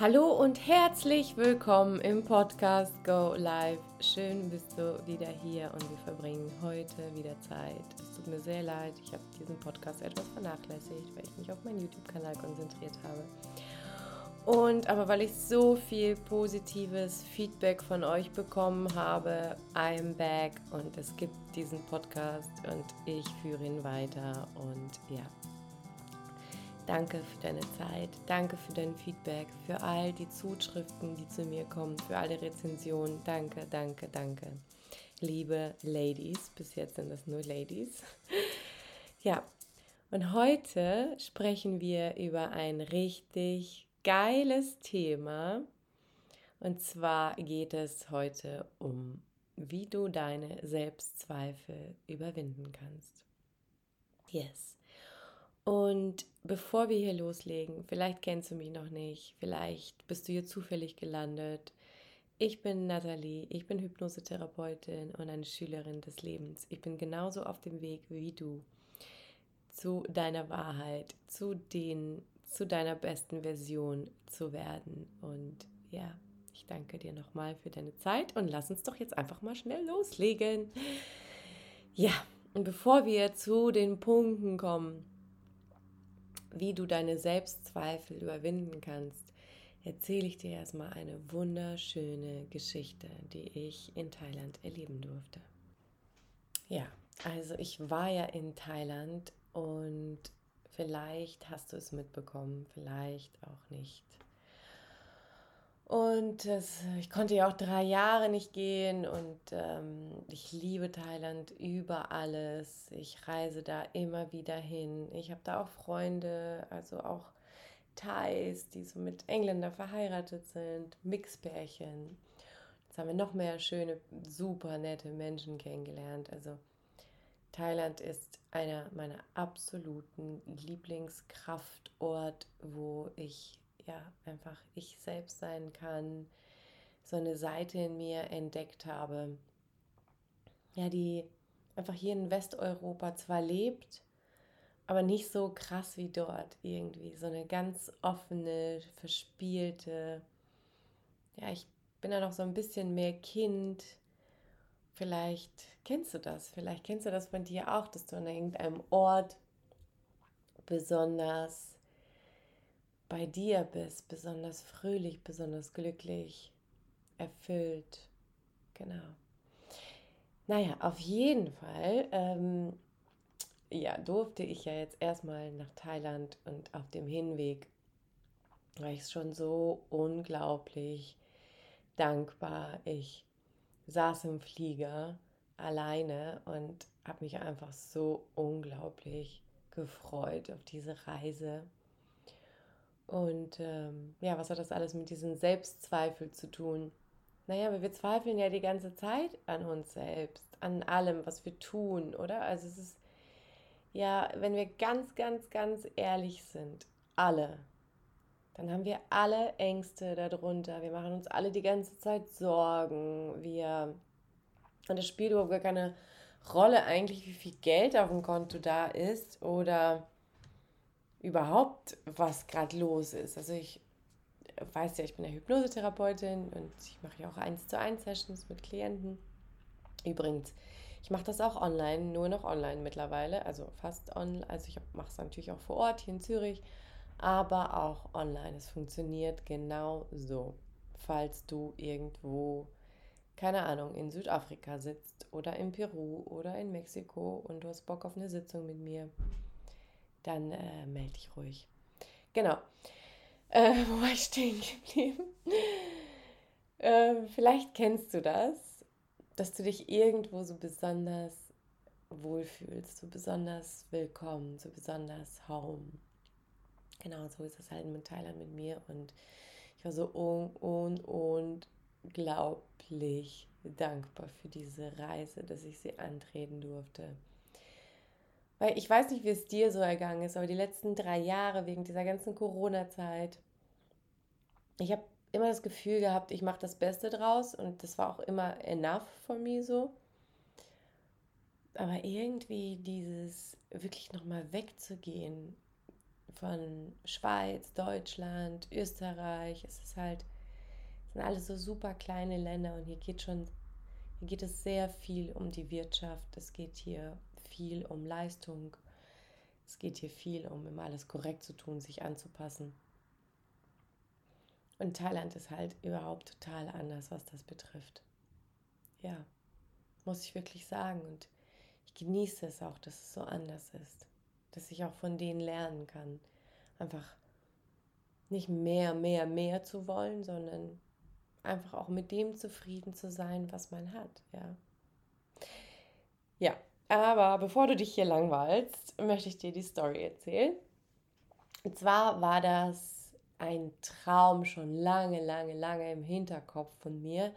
Hallo und herzlich willkommen im Podcast Go Live. Schön bist du wieder hier und wir verbringen heute wieder Zeit. Es tut mir sehr leid, ich habe diesen Podcast etwas vernachlässigt, weil ich mich auf meinen YouTube-Kanal konzentriert habe. Und aber weil ich so viel positives Feedback von euch bekommen habe, I'm back und es gibt diesen Podcast und ich führe ihn weiter und ja, Danke für deine Zeit, danke für dein Feedback, für all die Zuschriften, die zu mir kommen, für alle Rezensionen. Danke, danke, danke. Liebe Ladies, bis jetzt sind das nur Ladies. Ja, und heute sprechen wir über ein richtig geiles Thema. Und zwar geht es heute um, wie du deine Selbstzweifel überwinden kannst. Yes. Und bevor wir hier loslegen, vielleicht kennst du mich noch nicht, vielleicht bist du hier zufällig gelandet. Ich bin Nathalie, ich bin Hypnosetherapeutin und eine Schülerin des Lebens. Ich bin genauso auf dem Weg wie du zu deiner Wahrheit, zu den, zu deiner besten Version zu werden. Und ja, ich danke dir nochmal für deine Zeit und lass uns doch jetzt einfach mal schnell loslegen. Ja, und bevor wir zu den Punkten kommen, wie du deine Selbstzweifel überwinden kannst, erzähle ich dir erstmal eine wunderschöne Geschichte, die ich in Thailand erleben durfte. Ja, also ich war ja in Thailand und vielleicht hast du es mitbekommen, vielleicht auch nicht. Und das, ich konnte ja auch drei Jahre nicht gehen und ähm, ich liebe Thailand über alles. Ich reise da immer wieder hin. Ich habe da auch Freunde, also auch Thais, die so mit Engländern verheiratet sind, Mixpärchen. Jetzt haben wir noch mehr schöne, super nette Menschen kennengelernt. Also Thailand ist einer meiner absoluten Lieblingskraftort, wo ich ja, einfach ich selbst sein kann, so eine Seite in mir entdeckt habe, ja, die einfach hier in Westeuropa zwar lebt, aber nicht so krass wie dort irgendwie. So eine ganz offene, verspielte, ja, ich bin da noch so ein bisschen mehr Kind. Vielleicht kennst du das, vielleicht kennst du das von dir auch, dass du an irgendeinem Ort besonders bei dir bist, besonders fröhlich, besonders glücklich, erfüllt. Genau. Naja, auf jeden Fall, ähm, ja, durfte ich ja jetzt erstmal nach Thailand und auf dem Hinweg war ich schon so unglaublich dankbar. Ich saß im Flieger alleine und habe mich einfach so unglaublich gefreut auf diese Reise. Und ähm, ja, was hat das alles mit diesem Selbstzweifel zu tun? Naja, aber wir zweifeln ja die ganze Zeit an uns selbst, an allem, was wir tun, oder? Also es ist ja, wenn wir ganz, ganz, ganz ehrlich sind, alle, dann haben wir alle Ängste darunter. Wir machen uns alle die ganze Zeit Sorgen. Wir, und es spielt überhaupt gar keine Rolle eigentlich, wie viel Geld auf dem Konto da ist oder überhaupt, was gerade los ist. Also ich weiß ja, ich bin ja Hypnosetherapeutin und ich mache ja auch 1 zu 1 Sessions mit Klienten. Übrigens, ich mache das auch online, nur noch online mittlerweile, also fast online. Also ich mache es natürlich auch vor Ort hier in Zürich, aber auch online. Es funktioniert genau so. Falls du irgendwo, keine Ahnung, in Südafrika sitzt oder in Peru oder in Mexiko und du hast Bock auf eine Sitzung mit mir, dann äh, melde dich ruhig. Genau. Äh, wo war ich stehen geblieben? äh, vielleicht kennst du das, dass du dich irgendwo so besonders wohlfühlst, so besonders willkommen, so besonders home. Genau, so ist es halt mit Thailand mit mir und ich war so un, un, unglaublich dankbar für diese Reise, dass ich sie antreten durfte. Weil ich weiß nicht, wie es dir so ergangen ist, aber die letzten drei Jahre wegen dieser ganzen Corona-Zeit, ich habe immer das Gefühl gehabt, ich mache das Beste draus und das war auch immer enough von mir so. Aber irgendwie dieses wirklich nochmal wegzugehen von Schweiz, Deutschland, Österreich. Es ist halt, es sind alles so super kleine Länder und hier geht schon, hier geht es sehr viel um die Wirtschaft. Es geht hier viel um Leistung. Es geht hier viel um immer alles korrekt zu tun, sich anzupassen. Und Thailand ist halt überhaupt total anders, was das betrifft. Ja, muss ich wirklich sagen. Und ich genieße es auch, dass es so anders ist. Dass ich auch von denen lernen kann. Einfach nicht mehr, mehr, mehr zu wollen, sondern einfach auch mit dem zufrieden zu sein, was man hat. Ja, ja aber bevor du dich hier langweilst, möchte ich dir die Story erzählen. Und zwar war das ein Traum schon lange, lange, lange im Hinterkopf von mir,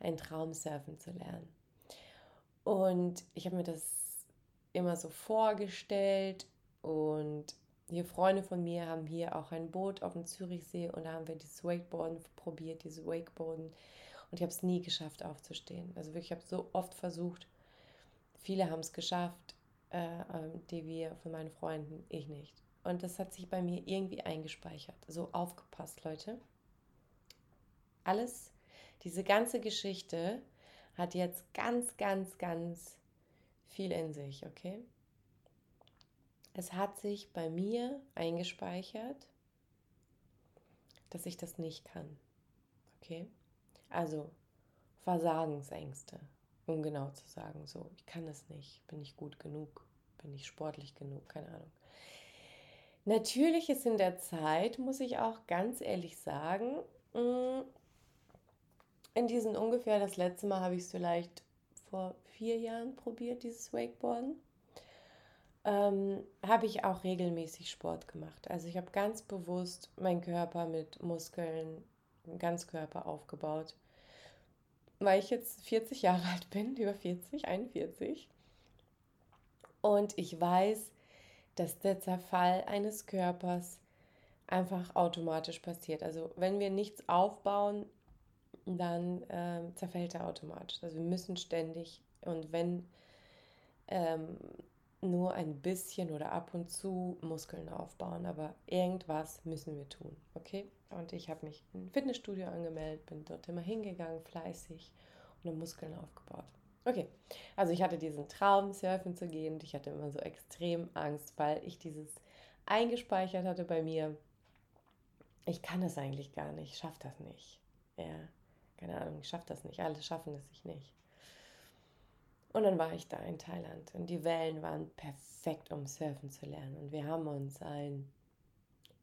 ein Traum surfen zu lernen. Und ich habe mir das immer so vorgestellt und hier Freunde von mir haben hier auch ein Boot auf dem Zürichsee und da haben wir das Wakeboarden probiert, diese Wakeboarden und ich habe es nie geschafft aufzustehen. Also wirklich, ich habe so oft versucht. Viele haben es geschafft, äh, ähm, die wir von meinen Freunden, ich nicht. Und das hat sich bei mir irgendwie eingespeichert. So aufgepasst, Leute. Alles, diese ganze Geschichte hat jetzt ganz, ganz, ganz viel in sich, okay? Es hat sich bei mir eingespeichert, dass ich das nicht kann. Okay? Also Versagensängste, um genau zu sagen, so, ich kann es nicht, bin ich gut genug, bin ich sportlich genug, keine Ahnung. Natürlich ist in der Zeit, muss ich auch ganz ehrlich sagen, mm, in diesen ungefähr, das letzte Mal habe ich es vielleicht vor vier Jahren probiert, dieses Wakeboarden, ähm, habe ich auch regelmäßig Sport gemacht. Also ich habe ganz bewusst meinen Körper mit Muskeln, Ganzkörper aufgebaut. Weil ich jetzt 40 Jahre alt bin, über 40, 41. Und ich weiß, dass der Zerfall eines Körpers einfach automatisch passiert. Also wenn wir nichts aufbauen, dann äh, zerfällt er automatisch. Also wir müssen ständig und wenn ähm, nur ein bisschen oder ab und zu Muskeln aufbauen, aber irgendwas müssen wir tun, okay? Und ich habe mich im Fitnessstudio angemeldet, bin dort immer hingegangen, fleißig und habe Muskeln aufgebaut. Okay, also ich hatte diesen Traum, surfen zu gehen und ich hatte immer so extrem Angst, weil ich dieses eingespeichert hatte bei mir. Ich kann das eigentlich gar nicht, ich schaffe das nicht. Ja, keine Ahnung, ich schaffe das nicht. Alle schaffen es sich nicht. Und dann war ich da in Thailand und die Wellen waren perfekt, um surfen zu lernen. Und wir haben uns ein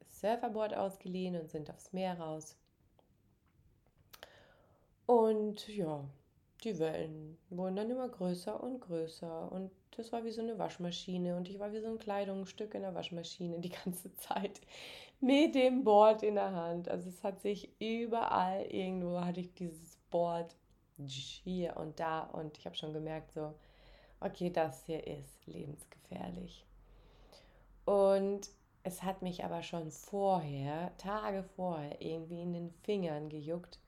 Surferboard ausgeliehen und sind aufs Meer raus. Und ja, die Wellen wurden dann immer größer und größer und das war wie so eine Waschmaschine und ich war wie so ein Kleidungsstück in der Waschmaschine die ganze Zeit mit dem Board in der Hand. Also es hat sich überall irgendwo hatte ich dieses Board hier und da und ich habe schon gemerkt so, okay, das hier ist lebensgefährlich. Und es hat mich aber schon vorher, Tage vorher, irgendwie in den Fingern gejuckt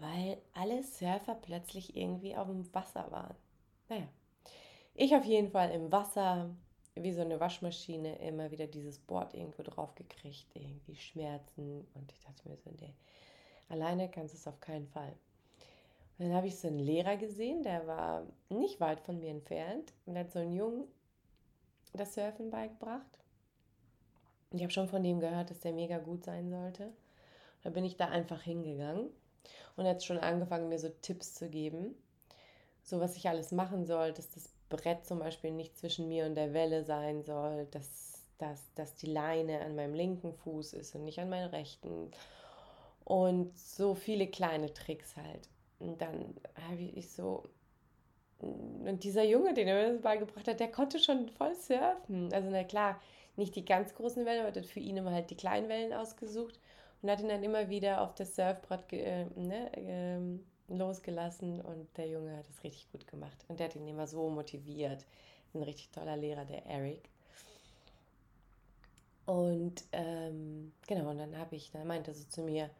weil alle Surfer plötzlich irgendwie auf dem Wasser waren. Naja, ich auf jeden Fall im Wasser, wie so eine Waschmaschine, immer wieder dieses Board irgendwo drauf gekriegt, irgendwie Schmerzen. Und ich dachte mir so, nee, alleine kannst du es auf keinen Fall. Und dann habe ich so einen Lehrer gesehen, der war nicht weit von mir entfernt und hat so einen Jungen das Surfen beigebracht. Und ich habe schon von dem gehört, dass der mega gut sein sollte. Da bin ich da einfach hingegangen und jetzt schon angefangen, mir so Tipps zu geben, so was ich alles machen soll, dass das Brett zum Beispiel nicht zwischen mir und der Welle sein soll, dass, dass, dass die Leine an meinem linken Fuß ist und nicht an meinem rechten. Und so viele kleine Tricks halt. Und dann habe ich so. Und dieser Junge, den er mir das beigebracht hat, der konnte schon voll surfen. Also, na klar, nicht die ganz großen Wellen, aber hat für ihn immer halt die kleinen Wellen ausgesucht und hat ihn dann immer wieder auf das Surfbrett äh, ne, äh, losgelassen und der Junge hat es richtig gut gemacht und der hat ihn immer so motiviert. Ein richtig toller Lehrer, der Eric. Und ähm, genau, und dann habe ich, dann meinte er so zu mir,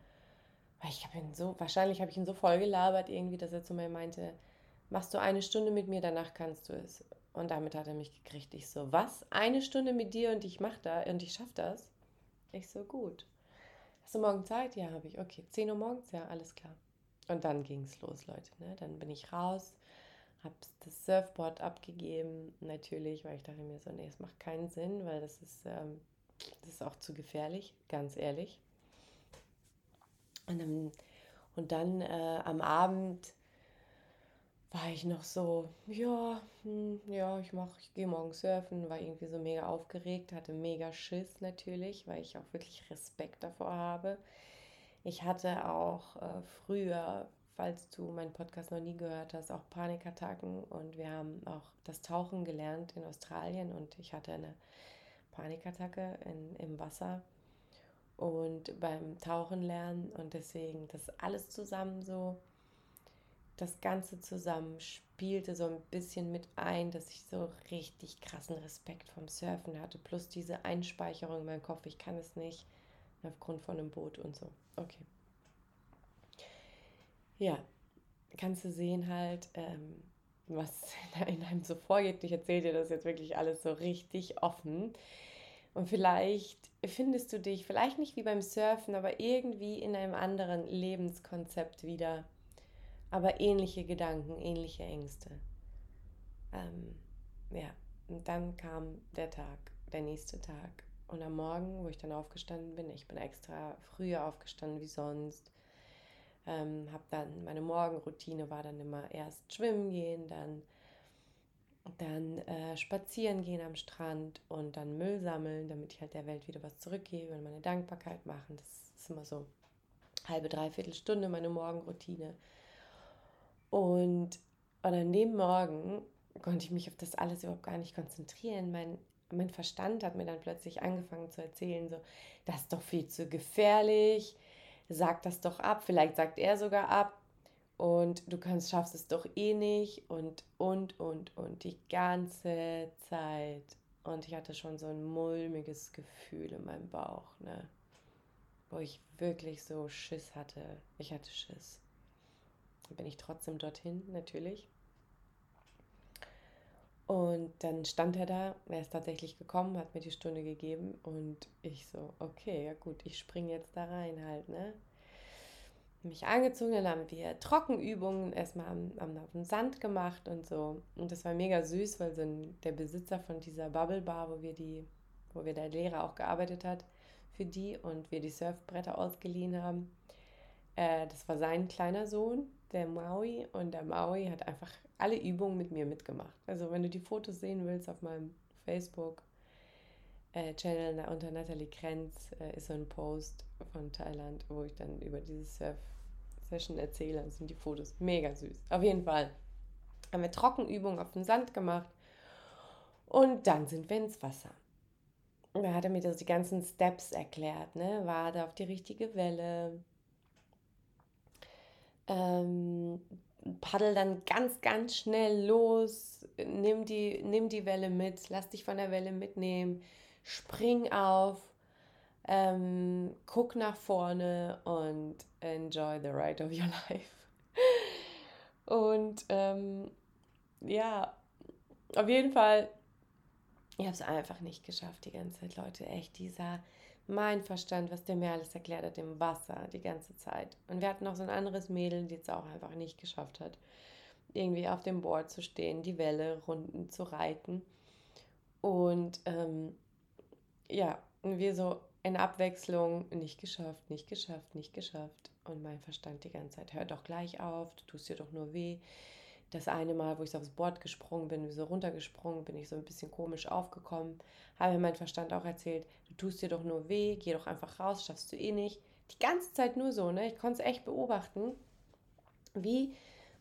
weil ich habe ihn so, wahrscheinlich habe ich ihn so voll gelabert irgendwie, dass er zu mir meinte, machst du eine Stunde mit mir, danach kannst du es. Und damit hat er mich gekriegt. Ich so, was? Eine Stunde mit dir und ich mach da und ich schaff das? Ich so, gut. Hast du morgen Zeit? Ja, habe ich. Okay, 10 Uhr morgens? Ja, alles klar. Und dann ging es los, Leute. Ne? Dann bin ich raus, habe das Surfboard abgegeben, natürlich, weil ich dachte mir so, nee, es macht keinen Sinn, weil das ist, ähm, das ist auch zu gefährlich, ganz ehrlich. Und dann, und dann äh, am Abend war ich noch so, ja, hm, ja, ich mach, ich gehe morgen surfen, war irgendwie so mega aufgeregt, hatte mega Schiss natürlich, weil ich auch wirklich Respekt davor habe. Ich hatte auch äh, früher, falls du meinen Podcast noch nie gehört hast, auch Panikattacken und wir haben auch das Tauchen gelernt in Australien und ich hatte eine Panikattacke in, im Wasser und beim Tauchen lernen und deswegen das alles zusammen so das Ganze zusammen spielte so ein bisschen mit ein, dass ich so richtig krassen Respekt vom Surfen hatte. Plus diese Einspeicherung in meinem Kopf, ich kann es nicht, aufgrund von einem Boot und so. Okay. Ja, kannst du sehen halt, ähm, was in einem so vorgeht. Ich erzähle dir das jetzt wirklich alles so richtig offen. Und vielleicht findest du dich, vielleicht nicht wie beim Surfen, aber irgendwie in einem anderen Lebenskonzept wieder aber ähnliche Gedanken, ähnliche Ängste. Ähm, ja, und dann kam der Tag, der nächste Tag. Und am Morgen, wo ich dann aufgestanden bin, ich bin extra früher aufgestanden wie sonst, ähm, habe dann meine Morgenroutine war dann immer erst schwimmen gehen, dann dann äh, spazieren gehen am Strand und dann Müll sammeln, damit ich halt der Welt wieder was zurückgebe und meine Dankbarkeit machen. Das ist immer so halbe, dreiviertel Stunde meine Morgenroutine. Und, und an dem Morgen konnte ich mich auf das alles überhaupt gar nicht konzentrieren. Mein, mein Verstand hat mir dann plötzlich angefangen zu erzählen, so, das ist doch viel zu gefährlich, sag das doch ab, vielleicht sagt er sogar ab und du kannst, schaffst es doch eh nicht und, und, und, und die ganze Zeit. Und ich hatte schon so ein mulmiges Gefühl in meinem Bauch, ne? wo ich wirklich so Schiss hatte. Ich hatte Schiss bin ich trotzdem dorthin, natürlich. Und dann stand er da, er ist tatsächlich gekommen, hat mir die Stunde gegeben und ich so, okay, ja gut, ich springe jetzt da rein halt, ne? Mich angezogen, dann haben wir Trockenübungen erstmal am, am, dem Sand gemacht und so. Und das war mega süß, weil so ein, der Besitzer von dieser Bubble Bar, wo wir die, wo wir der Lehrer auch gearbeitet hat, für die und wir die Surfbretter ausgeliehen haben, äh, das war sein kleiner Sohn der Maui und der Maui hat einfach alle Übungen mit mir mitgemacht. Also wenn du die Fotos sehen willst auf meinem Facebook äh, Channel unter Natalie Krenz äh, ist so ein Post von Thailand, wo ich dann über diese Surf Session erzähle. Das sind die Fotos mega süß. Auf jeden Fall haben wir Trockenübungen auf dem Sand gemacht und dann sind wir ins Wasser. Da hat er mir das, die ganzen Steps erklärt, ne? Wade auf die richtige Welle, ähm, paddel dann ganz, ganz schnell los, nimm die, nimm die Welle mit, lass dich von der Welle mitnehmen, spring auf, ähm, guck nach vorne und enjoy the ride of your life. Und ähm, ja, auf jeden Fall, ich habe es einfach nicht geschafft, die ganze Zeit, Leute. Echt, dieser mein Verstand, was der mir alles erklärt hat im Wasser die ganze Zeit. Und wir hatten noch so ein anderes Mädel, die es auch einfach nicht geschafft hat, irgendwie auf dem Board zu stehen, die Welle runden zu reiten. Und ähm, ja, wir so in Abwechslung nicht geschafft, nicht geschafft, nicht geschafft. Und mein Verstand die ganze Zeit, hör doch gleich auf, du tust dir doch nur weh das eine Mal, wo ich so aufs Board gesprungen bin, so runtergesprungen, bin ich so ein bisschen komisch aufgekommen. Habe mein Verstand auch erzählt, du tust dir doch nur weh, geh doch einfach raus, schaffst du eh nicht. Die ganze Zeit nur so, ne? Ich konnte es echt beobachten, wie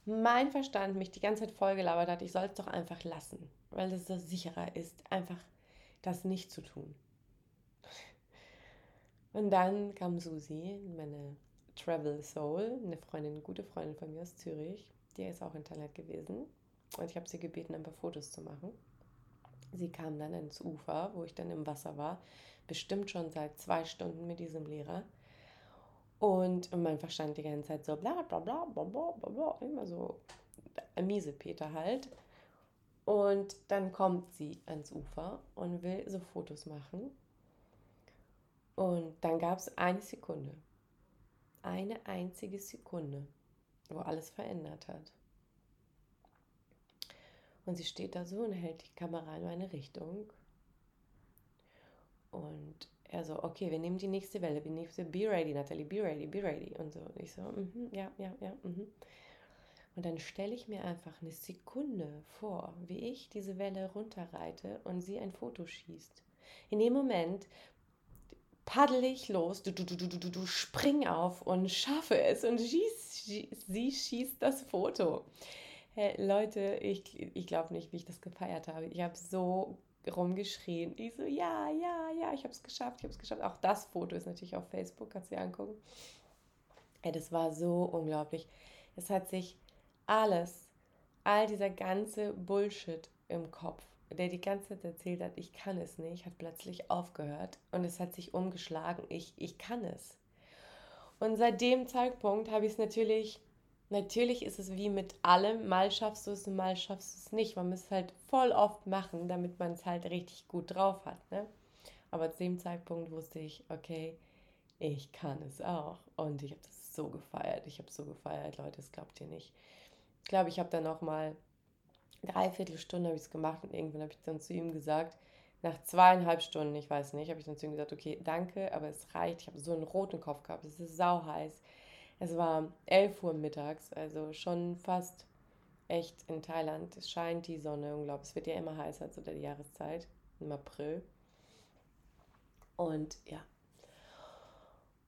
mein Verstand mich die ganze Zeit vollgelabert hat, ich soll es doch einfach lassen, weil es so sicherer ist, einfach das nicht zu tun. Und dann kam Susi, meine Travel Soul, eine Freundin, eine gute Freundin von mir aus Zürich, die ist auch in Thailand gewesen. Und ich habe sie gebeten, ein paar Fotos zu machen. Sie kam dann ins Ufer, wo ich dann im Wasser war, bestimmt schon seit zwei Stunden mit diesem Lehrer. Und mein Verstand die ganze Zeit so bla bla bla bla bla bla, immer so miese Peter halt. Und dann kommt sie ans Ufer und will so Fotos machen. Und dann gab es eine Sekunde. Eine einzige Sekunde, wo alles verändert hat. Und sie steht da so und hält die Kamera in meine Richtung. Und er so, okay, wir nehmen die nächste Welle. Wir nehmen be ready, Natalie, be ready, be ready. Und so. Und ich so, mm -hmm, ja, ja, ja. Mm -hmm. Und dann stelle ich mir einfach eine Sekunde vor, wie ich diese Welle runterreite und sie ein Foto schießt. In dem Moment paddel ich los, du, du, du, du, du, du spring auf und schaffe es und schieß, schieß, sie schießt das Foto. Hey, Leute, ich, ich glaube nicht, wie ich das gefeiert habe. Ich habe so rumgeschrien. Ich so, ja, ja, ja, ich habe es geschafft, ich habe es geschafft. Auch das Foto ist natürlich auf Facebook, kannst du dir angucken. Hey, das war so unglaublich. Es hat sich alles, all dieser ganze Bullshit im Kopf, der die ganze Zeit erzählt hat, ich kann es nicht, hat plötzlich aufgehört und es hat sich umgeschlagen, ich, ich kann es. Und seit dem Zeitpunkt habe ich es natürlich, natürlich ist es wie mit allem, mal schaffst du es und mal schaffst du es nicht. Man muss es halt voll oft machen, damit man es halt richtig gut drauf hat. Ne? Aber zu dem Zeitpunkt wusste ich, okay, ich kann es auch. Und ich habe das so gefeiert. Ich habe so gefeiert, Leute, das glaubt ihr nicht. Ich glaube, ich habe dann noch mal dreiviertel Stunde habe ich es gemacht und irgendwann habe ich dann zu ihm gesagt, nach zweieinhalb Stunden, ich weiß nicht, habe ich dann zu ihm gesagt, okay, danke, aber es reicht. Ich habe so einen roten Kopf gehabt, es ist sau heiß. Es war 11 Uhr mittags, also schon fast echt in Thailand. Es scheint die Sonne, unglaublich. Es wird ja immer heißer zu der Jahreszeit, im April. Und ja.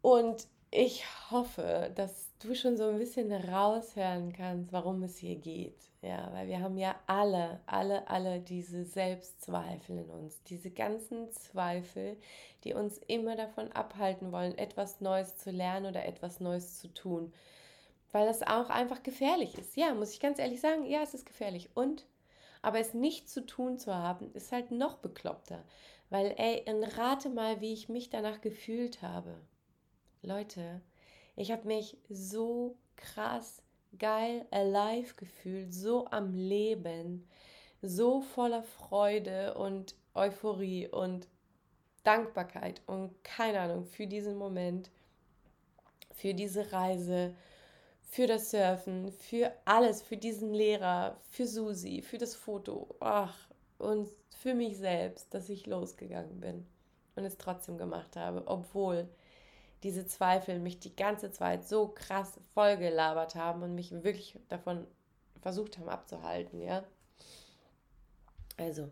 Und ich hoffe, dass du schon so ein bisschen raushören kannst, warum es hier geht. Ja, weil wir haben ja alle, alle, alle diese Selbstzweifel in uns, diese ganzen Zweifel, die uns immer davon abhalten wollen, etwas Neues zu lernen oder etwas Neues zu tun. Weil das auch einfach gefährlich ist. Ja, muss ich ganz ehrlich sagen, ja, es ist gefährlich. Und, aber es nicht zu tun zu haben, ist halt noch bekloppter. Weil, ey, rate mal, wie ich mich danach gefühlt habe. Leute, ich habe mich so krass geil alive gefühlt, so am Leben, so voller Freude und Euphorie und Dankbarkeit und keine Ahnung für diesen Moment, für diese Reise, für das Surfen, für alles, für diesen Lehrer, für Susi, für das Foto, ach, und für mich selbst, dass ich losgegangen bin und es trotzdem gemacht habe, obwohl diese Zweifel mich die ganze Zeit so krass vollgelabert haben und mich wirklich davon versucht haben abzuhalten, ja. Also,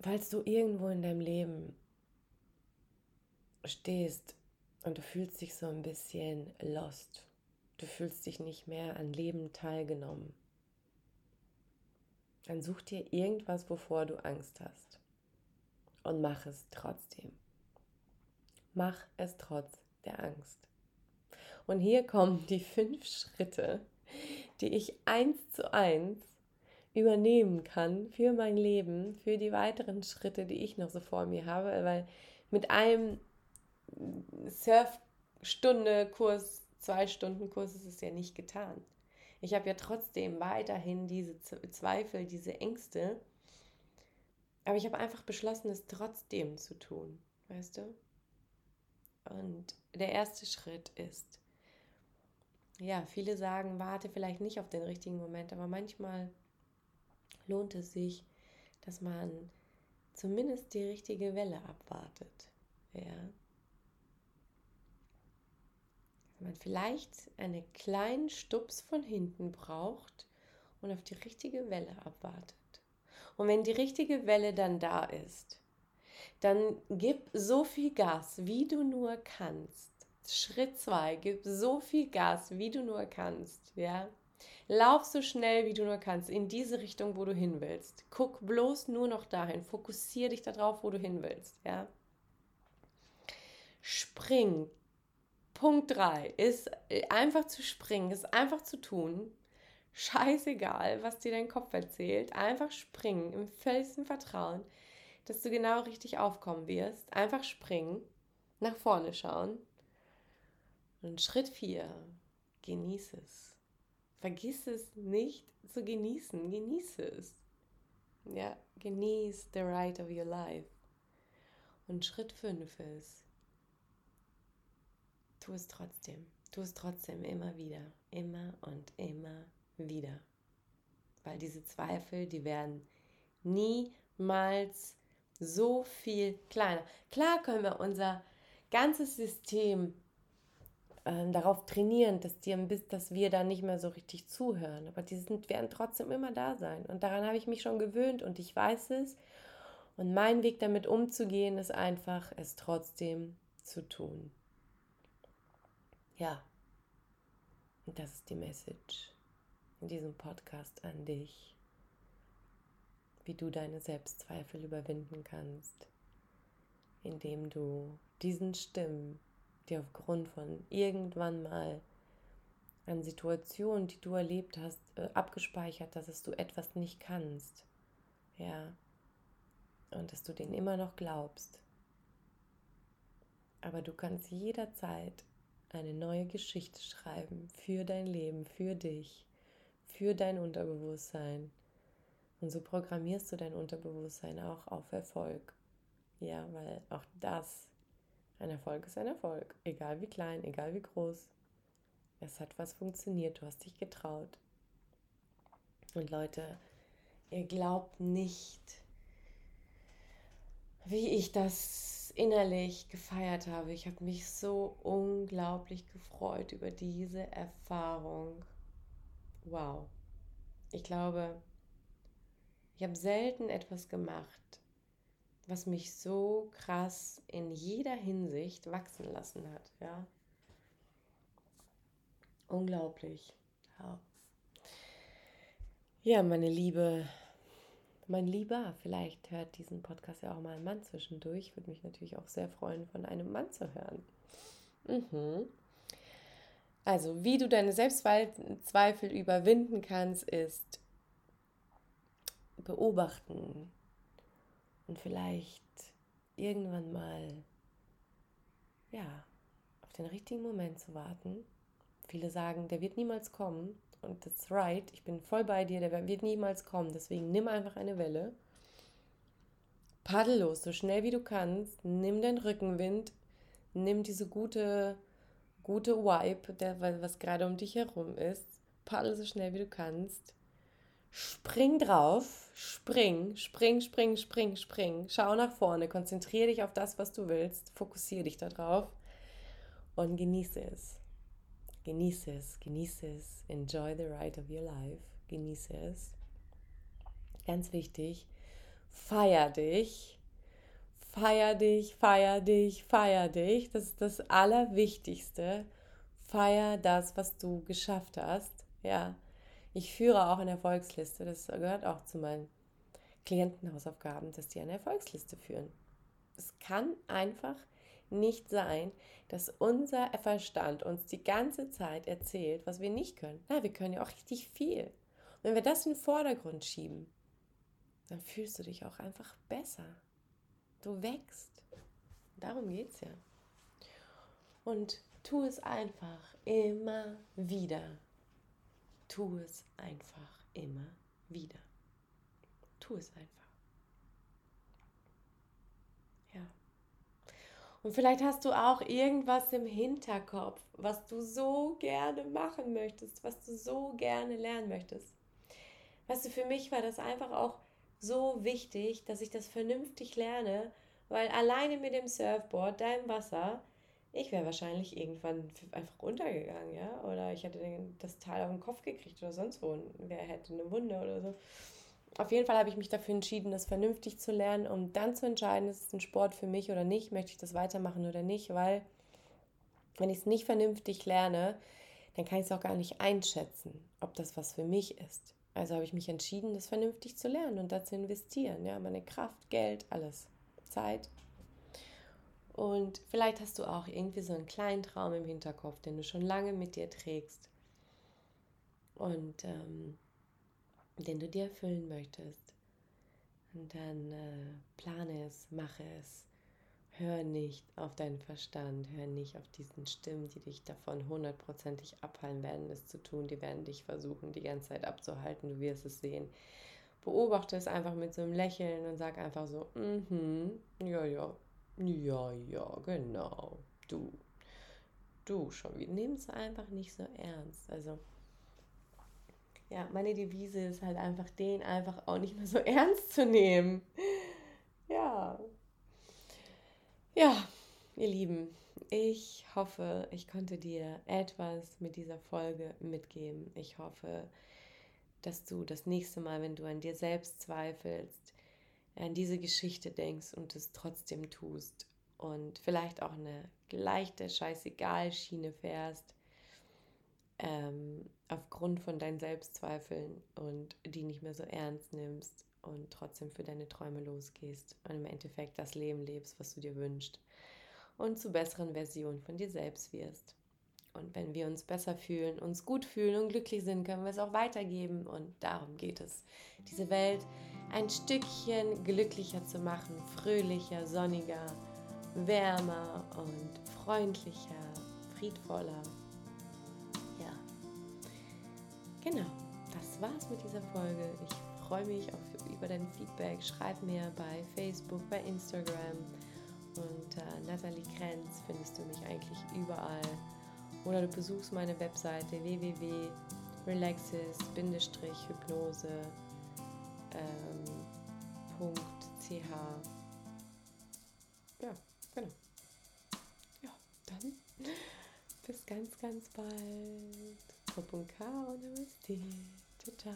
falls du irgendwo in deinem Leben stehst und du fühlst dich so ein bisschen lost, du fühlst dich nicht mehr an Leben teilgenommen, dann such dir irgendwas, wovor du Angst hast und mach es trotzdem. Mach es trotz der Angst. Und hier kommen die fünf Schritte, die ich eins zu eins übernehmen kann für mein Leben, für die weiteren Schritte, die ich noch so vor mir habe, weil mit einem Surfstunde Kurs, zwei Stunden Kurs ist es ja nicht getan. Ich habe ja trotzdem weiterhin diese Zweifel, diese Ängste, aber ich habe einfach beschlossen, es trotzdem zu tun, weißt du? Und der erste Schritt ist, ja, viele sagen, warte vielleicht nicht auf den richtigen Moment, aber manchmal lohnt es sich, dass man zumindest die richtige Welle abwartet. Ja. Man vielleicht einen kleinen Stups von hinten braucht und auf die richtige Welle abwartet. Und wenn die richtige Welle dann da ist, dann gib so viel Gas, wie du nur kannst. Schritt 2, gib so viel Gas, wie du nur kannst, ja? Lauf so schnell, wie du nur kannst, in diese Richtung, wo du hin willst. Guck bloß nur noch dahin. Fokussiere dich darauf, wo du hin willst, ja? Spring. Punkt 3 ist äh, einfach zu springen, ist einfach zu tun. Scheißegal, was dir dein Kopf erzählt. Einfach springen im festen Vertrauen dass du genau richtig aufkommen wirst. Einfach springen, nach vorne schauen. Und Schritt 4, genieße es. Vergiss es nicht zu genießen. Genieße es. Ja, genieß the ride of your life. Und Schritt 5 ist, tu es trotzdem. Tu es trotzdem immer wieder. Immer und immer wieder. Weil diese Zweifel, die werden niemals so viel kleiner. Klar können wir unser ganzes System äh, darauf trainieren, dass, die, dass wir da nicht mehr so richtig zuhören. Aber die sind, werden trotzdem immer da sein. Und daran habe ich mich schon gewöhnt und ich weiß es. Und mein Weg damit umzugehen ist einfach, es trotzdem zu tun. Ja. Und das ist die Message in diesem Podcast an dich, wie du deine Selbstzweifel überwinden kannst, indem du diesen Stimmen, die aufgrund von irgendwann mal an Situationen, die du erlebt hast, äh, abgespeichert, dass du etwas nicht kannst. Ja. Und dass du denen immer noch glaubst. Aber du kannst jederzeit eine neue Geschichte schreiben für dein Leben, für dich, für dein Unterbewusstsein. Und so programmierst du dein Unterbewusstsein auch auf Erfolg. Ja, weil auch das ein Erfolg ist ein Erfolg, egal wie klein, egal wie groß. Es hat was funktioniert, du hast dich getraut. Und Leute, ihr glaubt nicht, wie ich das innerlich gefeiert habe. Ich habe mich so unglaublich gefreut über diese Erfahrung. Wow. Ich glaube, ich habe selten etwas gemacht, was mich so krass in jeder Hinsicht wachsen lassen hat. Ja, unglaublich. Ja, ja meine Liebe, mein Lieber, vielleicht hört diesen Podcast ja auch mal ein Mann zwischendurch. Würde mich natürlich auch sehr freuen, von einem Mann zu hören. Mhm. Also, wie du deine Selbstzweifel überwinden kannst, ist beobachten, und vielleicht irgendwann mal, ja, auf den richtigen Moment zu warten. Viele sagen, der wird niemals kommen. Und that's right, ich bin voll bei dir, der wird niemals kommen. Deswegen nimm einfach eine Welle. Paddel los, so schnell wie du kannst. Nimm den Rückenwind. Nimm diese gute, gute Vibe, der, was gerade um dich herum ist. Paddel so schnell wie du kannst. Spring drauf, spring, spring, spring, spring, spring. Schau nach vorne, konzentriere dich auf das, was du willst, fokussiere dich darauf und genieße es. Genieße es, genieße es. Enjoy the ride of your life. Genieße es. Ganz wichtig, feier dich. Feier dich, feier dich, feier dich. Das ist das Allerwichtigste. Feier das, was du geschafft hast. Ja, ich führe auch eine Erfolgsliste. Das gehört auch zu meinen Klientenhausaufgaben, dass die eine Erfolgsliste führen. Es kann einfach nicht sein, dass unser Verstand uns die ganze Zeit erzählt, was wir nicht können. Na, wir können ja auch richtig viel. Und wenn wir das in den Vordergrund schieben, dann fühlst du dich auch einfach besser. Du wächst. Darum geht es ja. Und tu es einfach immer wieder tu es einfach immer wieder. Tu es einfach. Ja. Und vielleicht hast du auch irgendwas im Hinterkopf, was du so gerne machen möchtest, was du so gerne lernen möchtest. Weißt du, für mich war das einfach auch so wichtig, dass ich das vernünftig lerne, weil alleine mit dem Surfboard, deinem Wasser, ich wäre wahrscheinlich irgendwann einfach untergegangen, ja. Oder ich hätte das Teil auf den Kopf gekriegt oder sonst wo. Wer hätte eine Wunde oder so. Auf jeden Fall habe ich mich dafür entschieden, das vernünftig zu lernen, um dann zu entscheiden, ist es ein Sport für mich oder nicht, möchte ich das weitermachen oder nicht, weil wenn ich es nicht vernünftig lerne, dann kann ich es auch gar nicht einschätzen, ob das was für mich ist. Also habe ich mich entschieden, das vernünftig zu lernen und da zu investieren. Ja, meine Kraft, Geld, alles. Zeit, und vielleicht hast du auch irgendwie so einen kleinen Traum im Hinterkopf, den du schon lange mit dir trägst und ähm, den du dir erfüllen möchtest. Und dann äh, plane es, mache es. Hör nicht auf deinen Verstand, hör nicht auf diesen Stimmen, die dich davon hundertprozentig abhalten werden, es zu tun. Die werden dich versuchen, die ganze Zeit abzuhalten. Du wirst es sehen. Beobachte es einfach mit so einem Lächeln und sag einfach so, mhm, ja, ja, ja, ja, genau, du, du schon wieder. Nimm es einfach nicht so ernst. Also, ja, meine Devise ist halt einfach, den einfach auch nicht mehr so ernst zu nehmen. Ja. Ja, ihr Lieben, ich hoffe, ich konnte dir etwas mit dieser Folge mitgeben. Ich hoffe, dass du das nächste Mal, wenn du an dir selbst zweifelst, an diese Geschichte denkst und es trotzdem tust und vielleicht auch eine leichte Scheißegal-Schiene fährst, ähm, aufgrund von deinen Selbstzweifeln und die nicht mehr so ernst nimmst und trotzdem für deine Träume losgehst und im Endeffekt das Leben lebst, was du dir wünschst und zu besseren Versionen von dir selbst wirst. Und wenn wir uns besser fühlen, uns gut fühlen und glücklich sind, können wir es auch weitergeben. Und darum geht es, diese Welt ein Stückchen glücklicher zu machen, fröhlicher, sonniger, wärmer und freundlicher, friedvoller. Ja, genau, das war's mit dieser Folge. Ich freue mich auf, über dein Feedback. Schreib mir bei Facebook, bei Instagram. Unter Nathalie Krenz findest du mich eigentlich überall. Oder du besuchst meine Webseite www.relaxes-hypnose.ch. Ähm, ja, genau. Ja, dann bis ganz, ganz bald. Top und K und Namaste. Ciao, ciao.